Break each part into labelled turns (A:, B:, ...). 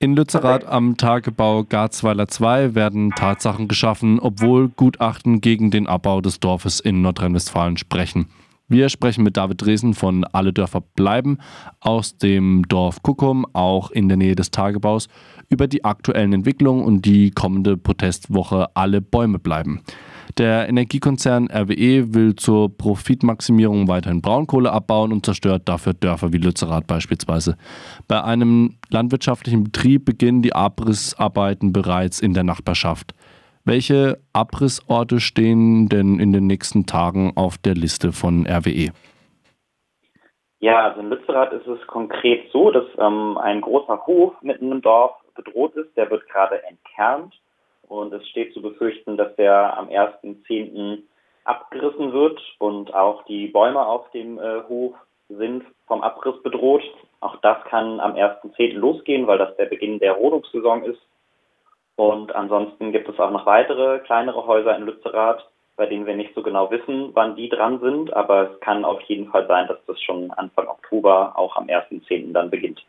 A: In Lützerath am Tagebau Garzweiler 2 werden Tatsachen geschaffen, obwohl Gutachten gegen den Abbau des Dorfes in Nordrhein-Westfalen sprechen. Wir sprechen mit David Dresen von Alle Dörfer bleiben aus dem Dorf Kuckum, auch in der Nähe des Tagebaus, über die aktuellen Entwicklungen und die kommende Protestwoche Alle Bäume bleiben. Der Energiekonzern RWE will zur Profitmaximierung weiterhin Braunkohle abbauen und zerstört dafür Dörfer wie Lützerath beispielsweise. Bei einem landwirtschaftlichen Betrieb beginnen die Abrissarbeiten bereits in der Nachbarschaft. Welche Abrissorte stehen denn in den nächsten Tagen auf der Liste von RWE?
B: Ja, also in Lützerath ist es konkret so, dass ähm, ein großer Hof mitten im Dorf bedroht ist. Der wird gerade entkernt und es steht zu befürchten, dass der am 1.10. abgerissen wird und auch die Bäume auf dem äh, Hof sind vom Abriss bedroht. Auch das kann am 1.10. losgehen, weil das der Beginn der Rodungssaison ist. Und ansonsten gibt es auch noch weitere kleinere Häuser in Lützerath, bei denen wir nicht so genau wissen, wann die dran sind. Aber es kann auf jeden Fall sein, dass das schon Anfang Oktober auch am 1.10. dann beginnt.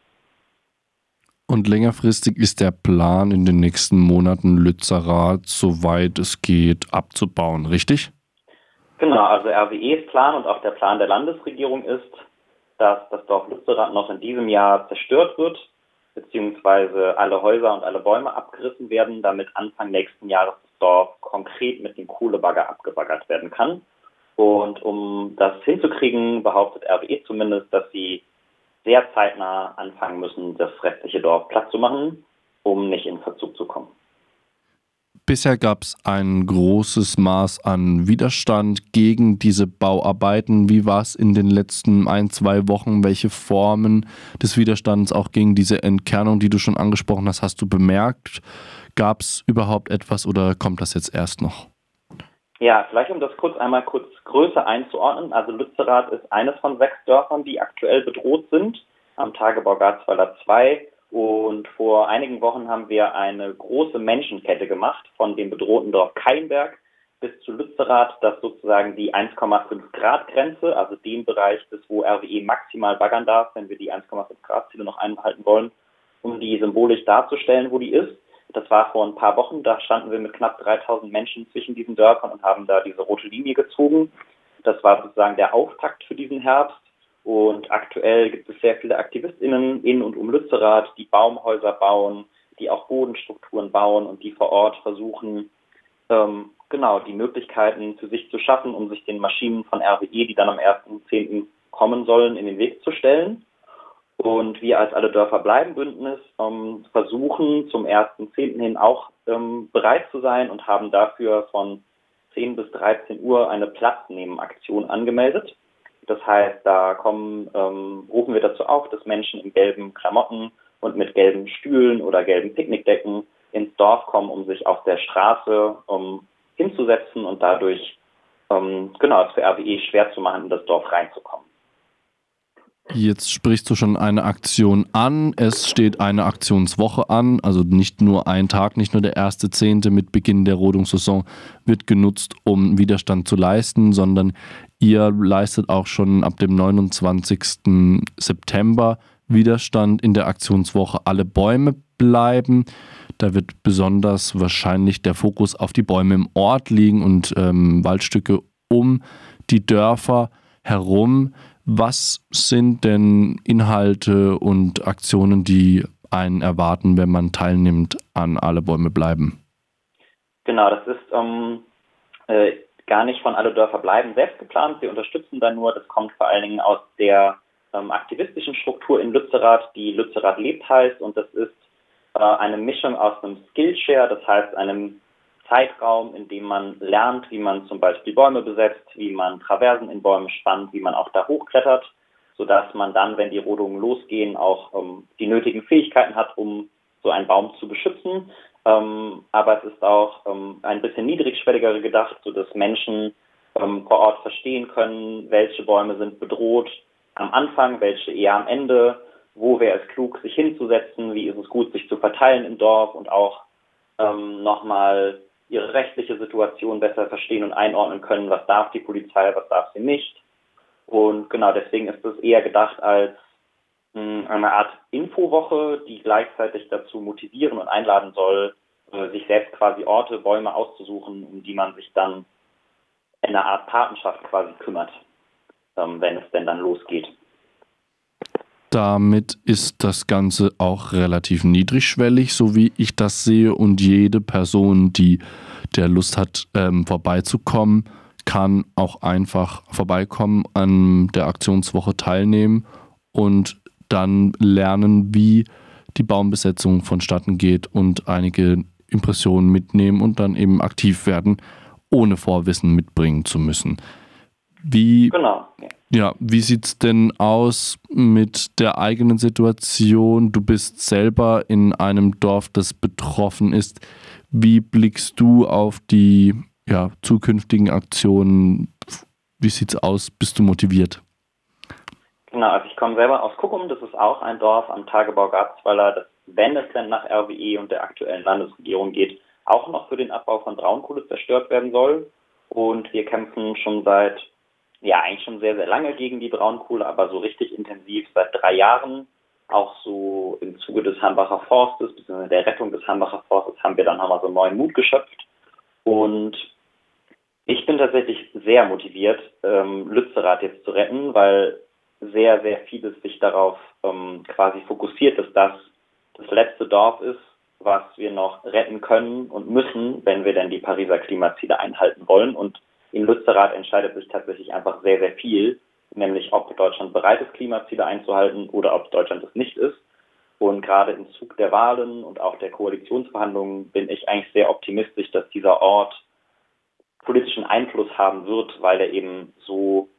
A: Und längerfristig ist der Plan, in den nächsten Monaten Lützerath, soweit es geht, abzubauen, richtig?
B: Genau, also RWEs Plan und auch der Plan der Landesregierung ist, dass das Dorf Lützerath noch in diesem Jahr zerstört wird, beziehungsweise alle Häuser und alle Bäume abgerissen werden, damit Anfang nächsten Jahres das Dorf konkret mit dem Kohlebagger abgebaggert werden kann. Und um das hinzukriegen, behauptet RWE zumindest, dass sie sehr zeitnah anfangen müssen, das restliche Dorf platt zu machen, um nicht in Verzug zu kommen.
A: Bisher gab es ein großes Maß an Widerstand gegen diese Bauarbeiten. Wie war es in den letzten ein, zwei Wochen? Welche Formen des Widerstands auch gegen diese Entkernung, die du schon angesprochen hast, hast du bemerkt? Gab es überhaupt etwas oder kommt das jetzt erst noch?
B: Ja, vielleicht um das kurz einmal kurz größer einzuordnen. Also Lützerath ist eines von sechs Dörfern, die aktuell bedroht sind am Tagebau Garzweiler 2. Und vor einigen Wochen haben wir eine große Menschenkette gemacht von dem bedrohten Dorf Keinberg bis zu Lützerath, das sozusagen die 1,5 Grad Grenze, also dem Bereich ist, wo RWE maximal baggern darf, wenn wir die 1,5 Grad Ziele noch einhalten wollen, um die symbolisch darzustellen, wo die ist. Das war vor ein paar Wochen, da standen wir mit knapp 3000 Menschen zwischen diesen Dörfern und haben da diese rote Linie gezogen. Das war sozusagen der Auftakt für diesen Herbst. Und aktuell gibt es sehr viele AktivistInnen in und um Lützerath, die Baumhäuser bauen, die auch Bodenstrukturen bauen und die vor Ort versuchen, ähm, genau die Möglichkeiten für sich zu schaffen, um sich den Maschinen von RWE, die dann am 1.10. kommen sollen, in den Weg zu stellen. Und wir als Alle Dörfer bleiben Bündnis ähm, versuchen zum 1.10. hin auch ähm, bereit zu sein und haben dafür von 10 bis 13 Uhr eine Platznehmen-Aktion angemeldet. Das heißt, da kommen, ähm, rufen wir dazu auf, dass Menschen in gelben Klamotten und mit gelben Stühlen oder gelben Picknickdecken ins Dorf kommen, um sich auf der Straße um, hinzusetzen und dadurch ähm, genau es für RWE schwer zu machen, in das Dorf reinzukommen.
A: Jetzt sprichst du schon eine Aktion an. Es steht eine Aktionswoche an, also nicht nur ein Tag, nicht nur der erste Zehnte mit Beginn der Rodungssaison wird genutzt, um Widerstand zu leisten, sondern ihr leistet auch schon ab dem 29. September Widerstand in der Aktionswoche Alle Bäume bleiben. Da wird besonders wahrscheinlich der Fokus auf die Bäume im Ort liegen und ähm, Waldstücke um die Dörfer herum. Was sind denn Inhalte und Aktionen, die einen erwarten, wenn man teilnimmt an Alle Bäume bleiben?
B: Genau, das ist ähm, äh, gar nicht von Alle Dörfer bleiben selbst geplant. Wir unterstützen da nur, das kommt vor allen Dingen aus der ähm, aktivistischen Struktur in Lützerath, die Lützerath lebt heißt. Und das ist äh, eine Mischung aus einem Skillshare, das heißt einem Zeitraum, in dem man lernt, wie man zum Beispiel Bäume besetzt, wie man Traversen in Bäumen spannt, wie man auch da hochklettert, sodass man dann, wenn die Rodungen losgehen, auch ähm, die nötigen Fähigkeiten hat, um so einen Baum zu beschützen. Ähm, aber es ist auch ähm, ein bisschen niedrigschwelliger gedacht, sodass Menschen ähm, vor Ort verstehen können, welche Bäume sind bedroht am Anfang, welche eher am Ende, wo wäre es klug, sich hinzusetzen, wie ist es gut, sich zu verteilen im Dorf und auch ähm, nochmal ihre rechtliche Situation besser verstehen und einordnen können, was darf die Polizei, was darf sie nicht. Und genau deswegen ist es eher gedacht als hm, eine Art Infowoche, die gleichzeitig dazu motivieren und einladen soll, äh, sich selbst quasi Orte, Bäume auszusuchen, um die man sich dann in einer Art Patenschaft quasi kümmert, ähm, wenn es denn dann losgeht.
A: Damit ist das Ganze auch relativ niedrigschwellig, so wie ich das sehe. Und jede Person, die der Lust hat, ähm, vorbeizukommen, kann auch einfach vorbeikommen, an der Aktionswoche teilnehmen und dann lernen, wie die Baumbesetzung vonstatten geht und einige Impressionen mitnehmen und dann eben aktiv werden, ohne Vorwissen mitbringen zu müssen. Wie, genau. Ja, wie sieht es denn aus mit der eigenen Situation? Du bist selber in einem Dorf, das betroffen ist. Wie blickst du auf die ja, zukünftigen Aktionen? Wie sieht es aus? Bist du motiviert?
B: Genau, also ich komme selber aus Kuckum, das ist auch ein Dorf am Tagebau Garzweiler, das, wenn es denn nach RWE und der aktuellen Landesregierung geht, auch noch für den Abbau von Braunkohle zerstört werden soll. Und wir kämpfen schon seit ja eigentlich schon sehr, sehr lange gegen die Braunkohle, aber so richtig intensiv seit drei Jahren. Auch so im Zuge des Hambacher Forstes, beziehungsweise der Rettung des Hambacher Forstes, haben wir dann nochmal so neuen Mut geschöpft. Und ich bin tatsächlich sehr motiviert, ähm, Lützerath jetzt zu retten, weil sehr, sehr vieles sich darauf ähm, quasi fokussiert, dass das das letzte Dorf ist, was wir noch retten können und müssen, wenn wir denn die Pariser Klimaziele einhalten wollen. Und in Lützerath entscheidet sich tatsächlich einfach sehr, sehr viel, nämlich ob Deutschland bereit ist, Klimaziele einzuhalten oder ob Deutschland es nicht ist. Und gerade im Zug der Wahlen und auch der Koalitionsverhandlungen bin ich eigentlich sehr optimistisch, dass dieser Ort politischen Einfluss haben wird, weil er eben so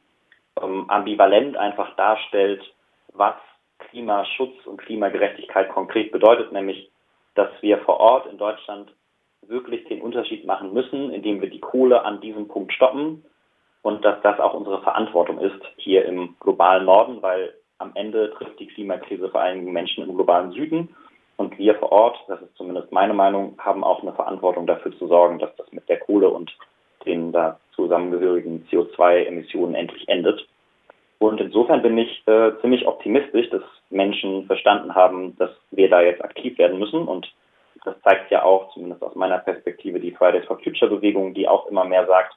B: ähm, ambivalent einfach darstellt, was Klimaschutz und Klimagerechtigkeit konkret bedeutet, nämlich dass wir vor Ort in Deutschland wirklich den Unterschied machen müssen, indem wir die Kohle an diesem Punkt stoppen und dass das auch unsere Verantwortung ist hier im globalen Norden, weil am Ende trifft die Klimakrise vor allem Menschen im globalen Süden und wir vor Ort, das ist zumindest meine Meinung, haben auch eine Verantwortung dafür zu sorgen, dass das mit der Kohle und den da zusammengehörigen CO2-Emissionen endlich endet. Und insofern bin ich äh, ziemlich optimistisch, dass Menschen verstanden haben, dass wir da jetzt aktiv werden müssen und das zeigt ja auch, zumindest aus meiner Perspektive, die Fridays for Future Bewegung, die auch immer mehr sagt,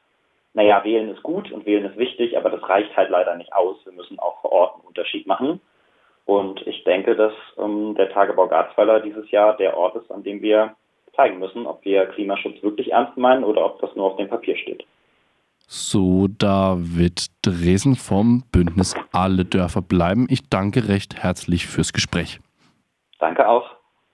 B: naja, wählen ist gut und wählen ist wichtig, aber das reicht halt leider nicht aus. Wir müssen auch vor Ort einen Unterschied machen. Und ich denke, dass ähm, der Tagebau Garzweiler dieses Jahr der Ort ist, an dem wir zeigen müssen, ob wir Klimaschutz wirklich ernst meinen oder ob das nur auf dem Papier steht.
A: So, David Dresen vom Bündnis Alle Dörfer bleiben. Ich danke recht herzlich fürs Gespräch.
B: Danke auch.